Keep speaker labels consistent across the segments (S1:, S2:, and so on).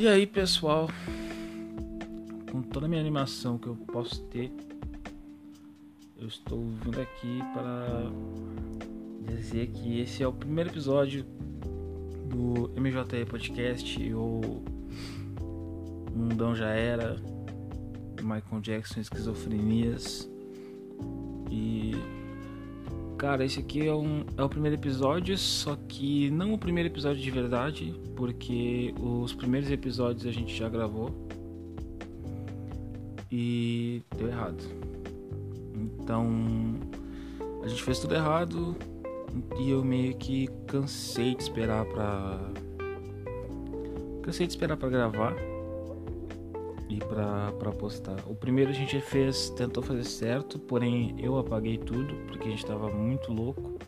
S1: E aí, pessoal, com toda a minha animação que eu posso ter, eu estou vindo aqui para dizer que esse é o primeiro episódio do MJE Podcast ou Mundão Já Era, Michael Jackson Esquizofrenias. E Cara, esse aqui é, um, é o primeiro episódio, só que não o primeiro episódio de verdade, porque os primeiros episódios a gente já gravou e deu errado. Então a gente fez tudo errado e eu meio que cansei de esperar pra. Cansei de esperar pra gravar e pra postar. O primeiro a gente fez, tentou fazer certo, porém eu apaguei tudo porque a gente tava muito louco.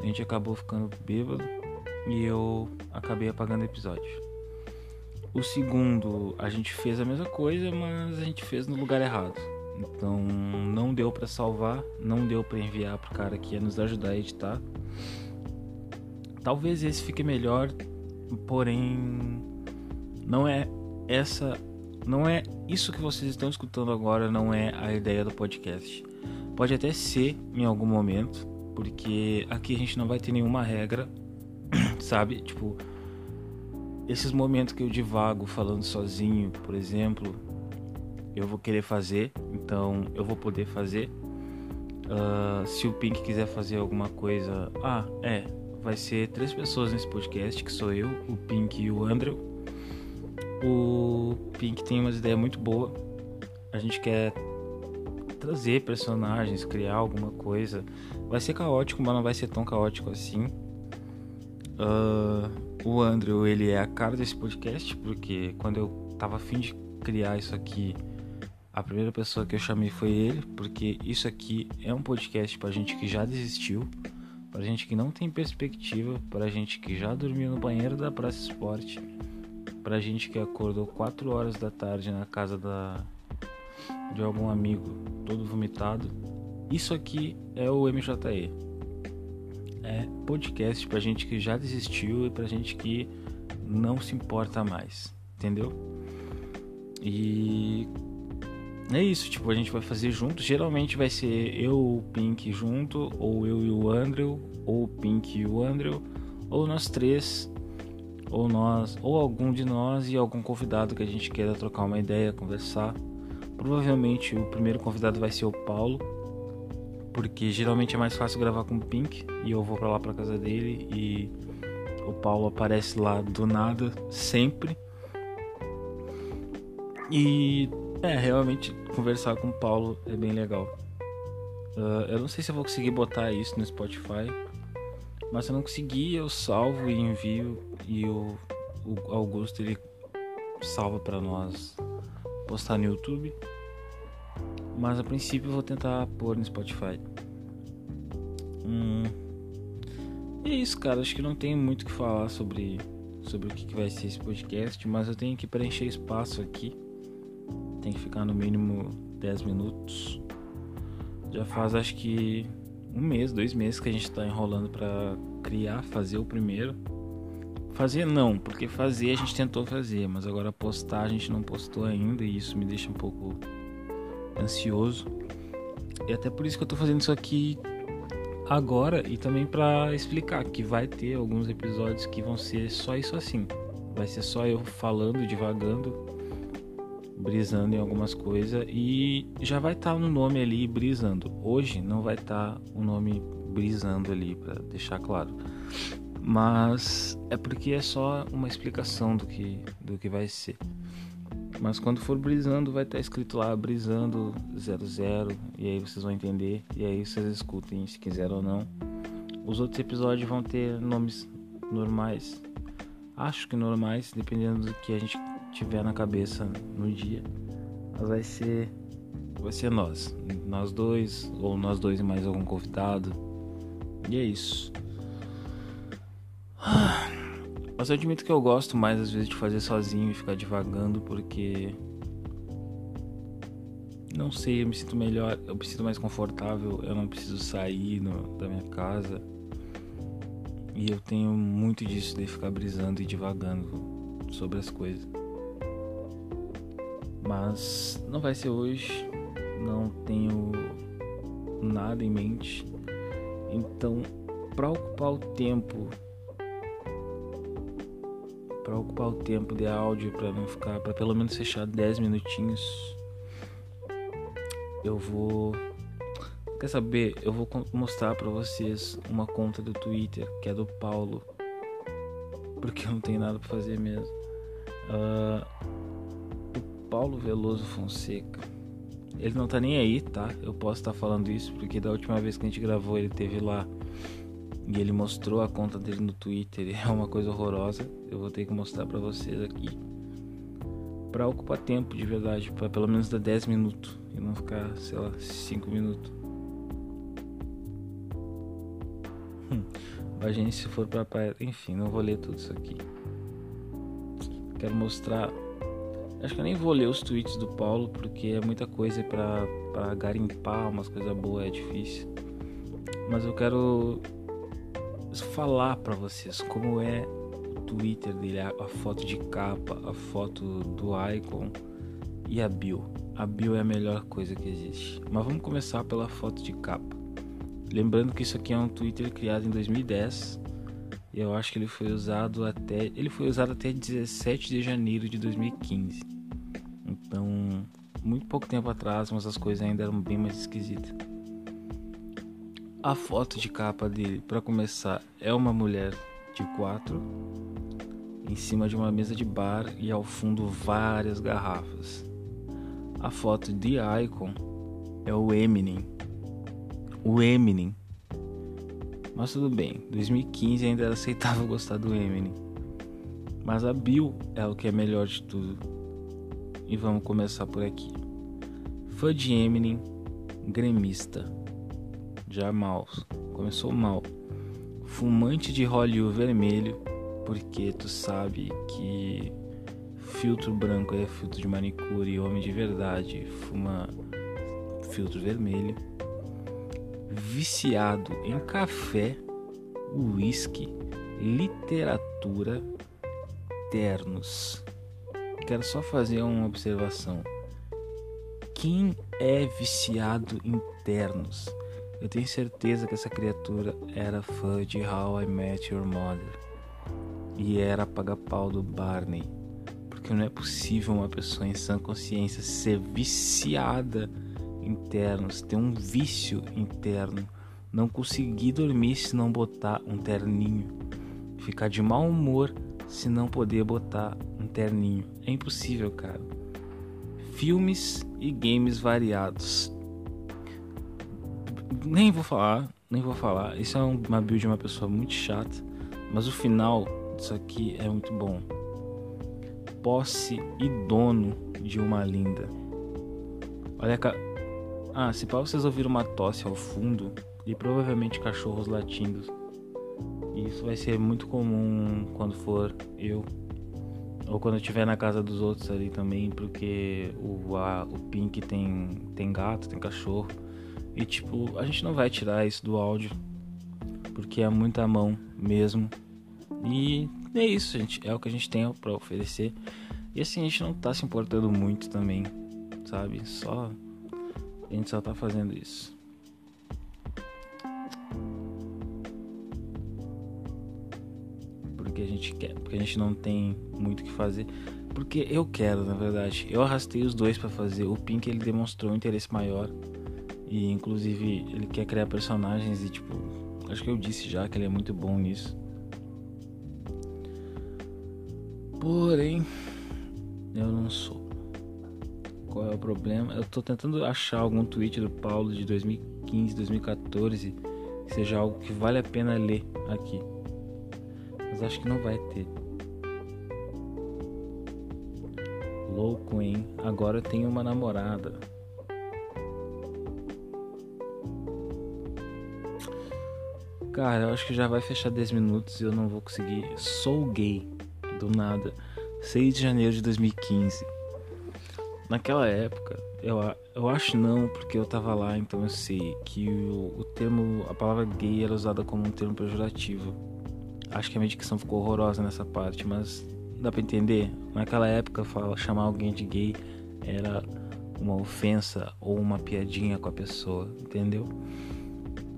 S1: A gente acabou ficando bêbado e eu acabei apagando o episódio. O segundo a gente fez a mesma coisa, mas a gente fez no lugar errado. Então não deu para salvar, não deu para enviar pro cara que ia nos ajudar a editar. Talvez esse fique melhor, porém não é essa não é isso que vocês estão escutando agora, não é a ideia do podcast. Pode até ser em algum momento, porque aqui a gente não vai ter nenhuma regra, sabe? Tipo, esses momentos que eu divago falando sozinho, por exemplo, eu vou querer fazer, então eu vou poder fazer. Uh, se o Pink quiser fazer alguma coisa, ah, é, vai ser três pessoas nesse podcast, que sou eu, o Pink e o Andrew. O Pink tem umas ideias muito boas. A gente quer trazer personagens, criar alguma coisa. Vai ser caótico, mas não vai ser tão caótico assim. Uh, o Andrew, ele é a cara desse podcast, porque quando eu tava afim de criar isso aqui, a primeira pessoa que eu chamei foi ele, porque isso aqui é um podcast pra gente que já desistiu, pra gente que não tem perspectiva, pra gente que já dormiu no banheiro da Praça Esporte pra gente que acordou 4 horas da tarde na casa da de algum amigo, todo vomitado. Isso aqui é o MJE. É podcast pra gente que já desistiu e pra gente que não se importa mais, entendeu? E é isso, tipo, a gente vai fazer junto. Geralmente vai ser eu o Pink junto, ou eu e o Andrew, ou o Pink e o Andrew, ou nós três ou nós, ou algum de nós e algum convidado que a gente queira trocar uma ideia, conversar. Provavelmente o primeiro convidado vai ser o Paulo, porque geralmente é mais fácil gravar com o Pink e eu vou para lá para casa dele e o Paulo aparece lá do nada sempre. E é, realmente conversar com o Paulo é bem legal. Uh, eu não sei se eu vou conseguir botar isso no Spotify, mas se eu não conseguir, eu salvo e envio e o, o Augusto ele salva para nós postar no YouTube. Mas a princípio eu vou tentar pôr no Spotify. Hum. E é isso, cara. Acho que não tem muito o que falar sobre, sobre o que, que vai ser esse podcast, mas eu tenho que preencher espaço aqui. Tem que ficar no mínimo 10 minutos. Já faz acho que um mês, dois meses que a gente está enrolando para criar, fazer o primeiro. Fazer não, porque fazer a gente tentou fazer, mas agora postar a gente não postou ainda e isso me deixa um pouco ansioso. E até por isso que eu tô fazendo isso aqui agora e também para explicar que vai ter alguns episódios que vão ser só isso assim. Vai ser só eu falando, divagando brisando em algumas coisas e já vai estar tá no nome ali brisando. Hoje não vai estar tá o nome brisando ali para deixar claro. Mas é porque é só uma explicação do que do que vai ser. Mas quando for brisando vai estar tá escrito lá brisando 00 e aí vocês vão entender e aí vocês escutem se quiser ou não. Os outros episódios vão ter nomes normais. Acho que normais, dependendo do que a gente tiver na cabeça no dia, mas vai ser vai ser nós, nós dois ou nós dois e mais algum convidado. E é isso. Mas eu admito que eu gosto mais às vezes de fazer sozinho e ficar divagando porque não sei, eu me sinto melhor, eu me sinto mais confortável, eu não preciso sair no, da minha casa. E eu tenho muito disso de ficar brisando e divagando sobre as coisas. Mas não vai ser hoje, não tenho nada em mente. Então, para ocupar o tempo para ocupar o tempo de áudio para não ficar para pelo menos fechar 10 minutinhos eu vou quer saber? Eu vou mostrar para vocês uma conta do Twitter que é do Paulo porque eu não tenho nada para fazer mesmo. Uh, Paulo Veloso Fonseca ele não tá nem aí tá eu posso estar tá falando isso porque da última vez que a gente gravou ele teve lá e ele mostrou a conta dele no Twitter, é uma coisa horrorosa. Eu vou ter que mostrar para vocês aqui. Para ocupar tempo de verdade, para pelo menos dar 10 minutos e não ficar, sei lá, 5 minutos. Hum, imagine se for pra praia. Enfim, não vou ler tudo isso aqui. Quero mostrar. Acho que eu nem vou ler os tweets do Paulo, porque é muita coisa para garimpar, umas coisas boas, é difícil. Mas eu quero falar para vocês como é o Twitter dele, a, a, foto de capa, a foto do icon e a bio. A bio é a melhor coisa que existe. Mas vamos começar pela foto de capa. Lembrando que isso aqui é um Twitter criado em 2010 e eu acho que ele foi usado até ele foi usado até 17 de janeiro de 2015. Então, muito pouco tempo atrás, mas as coisas ainda eram bem mais esquisitas. A foto de capa dele, para começar, é uma mulher de quatro em cima de uma mesa de bar e ao fundo várias garrafas. A foto de icon é o Eminem. O Eminem. Mas tudo bem, 2015 ainda era aceitável gostar do Eminem. Mas a Bill é o que é melhor de tudo. E vamos começar por aqui. Fã de Eminem, gremista já mal, começou mal. Fumante de Hollywood vermelho, porque tu sabe que filtro branco é filtro de manicure e homem de verdade fuma filtro vermelho. Viciado em café, uísque, literatura, ternos. Quero só fazer uma observação. Quem é viciado em ternos? Eu tenho certeza que essa criatura era fã de How I Met Your Mother e era paga-pau do Barney, porque não é possível uma pessoa em sã consciência ser viciada internos, ter um vício interno, não conseguir dormir se não botar um terninho, ficar de mau humor se não poder botar É impossível, cara. Filmes e games variados nem vou falar, nem vou falar. Isso é uma build de uma pessoa muito chata, mas o final disso aqui é muito bom. Posse e dono de uma linda. Olha cá. Ah, se para vocês ouviram uma tosse ao fundo e provavelmente cachorros latindo. Isso vai ser muito comum quando for eu ou quando eu estiver na casa dos outros ali também, porque o, a, o Pink tem, tem gato, tem cachorro. E tipo, a gente não vai tirar isso do áudio, porque é muita mão mesmo. E é isso, gente, é o que a gente tem para oferecer. E assim, a gente não tá se importando muito também, sabe? Só a gente só tá fazendo isso. Porque a gente quer, porque a gente não tem muito o que fazer. Porque eu quero, na verdade. Eu arrastei os dois para fazer. O Pink ele demonstrou um interesse maior e inclusive ele quer criar personagens e tipo, acho que eu disse já que ele é muito bom nisso. Porém, eu não sou. Qual é o problema? Eu tô tentando achar algum tweet do Paulo de 2015, 2014 que seja algo que vale a pena ler aqui. Mas acho que não vai ter. Louco, hein? Agora eu tenho uma namorada. Cara, eu acho que já vai fechar 10 minutos e eu não vou conseguir. Sou gay, do nada. 6 de janeiro de 2015. Naquela época, eu, eu acho não, porque eu tava lá, então eu sei que o, o termo, a palavra gay era usada como um termo pejorativo. Acho que a minha dicção ficou horrorosa nessa parte, mas Dá pra entender? Naquela época, chamar alguém de gay era uma ofensa ou uma piadinha com a pessoa, entendeu?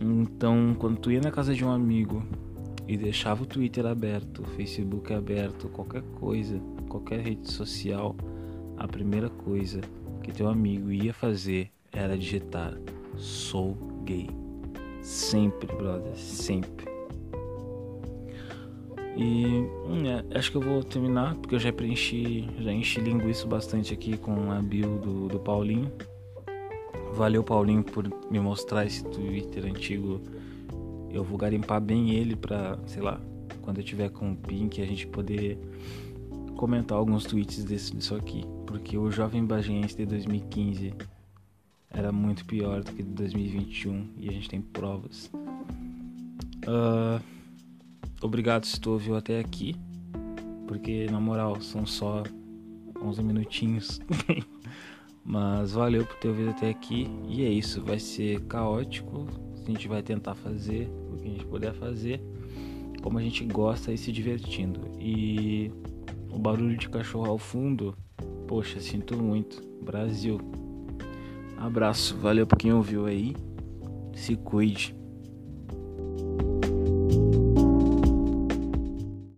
S1: Então, quando tu ia na casa de um amigo e deixava o Twitter aberto, o Facebook aberto, qualquer coisa, qualquer rede social, a primeira coisa que teu amigo ia fazer era digitar sou gay. Sempre, brother, sempre. E hum, é, acho que eu vou terminar, porque eu já preenchi, já enchi linguiça bastante aqui com a bio do, do Paulinho. Valeu, Paulinho, por me mostrar esse Twitter antigo. Eu vou garimpar bem ele pra, sei lá, quando eu tiver com o Pink, a gente poder comentar alguns tweets desse, disso aqui. Porque o Jovem Bagiense de 2015 era muito pior do que de 2021 e a gente tem provas. Uh, obrigado se tu ouviu até aqui, porque na moral são só 11 minutinhos. Mas valeu por ter ouvido até aqui e é isso. Vai ser caótico. A gente vai tentar fazer o que a gente puder fazer, como a gente gosta e se divertindo. E o barulho de cachorro ao fundo, poxa, sinto muito. Brasil. Abraço, valeu por quem ouviu aí. Se cuide.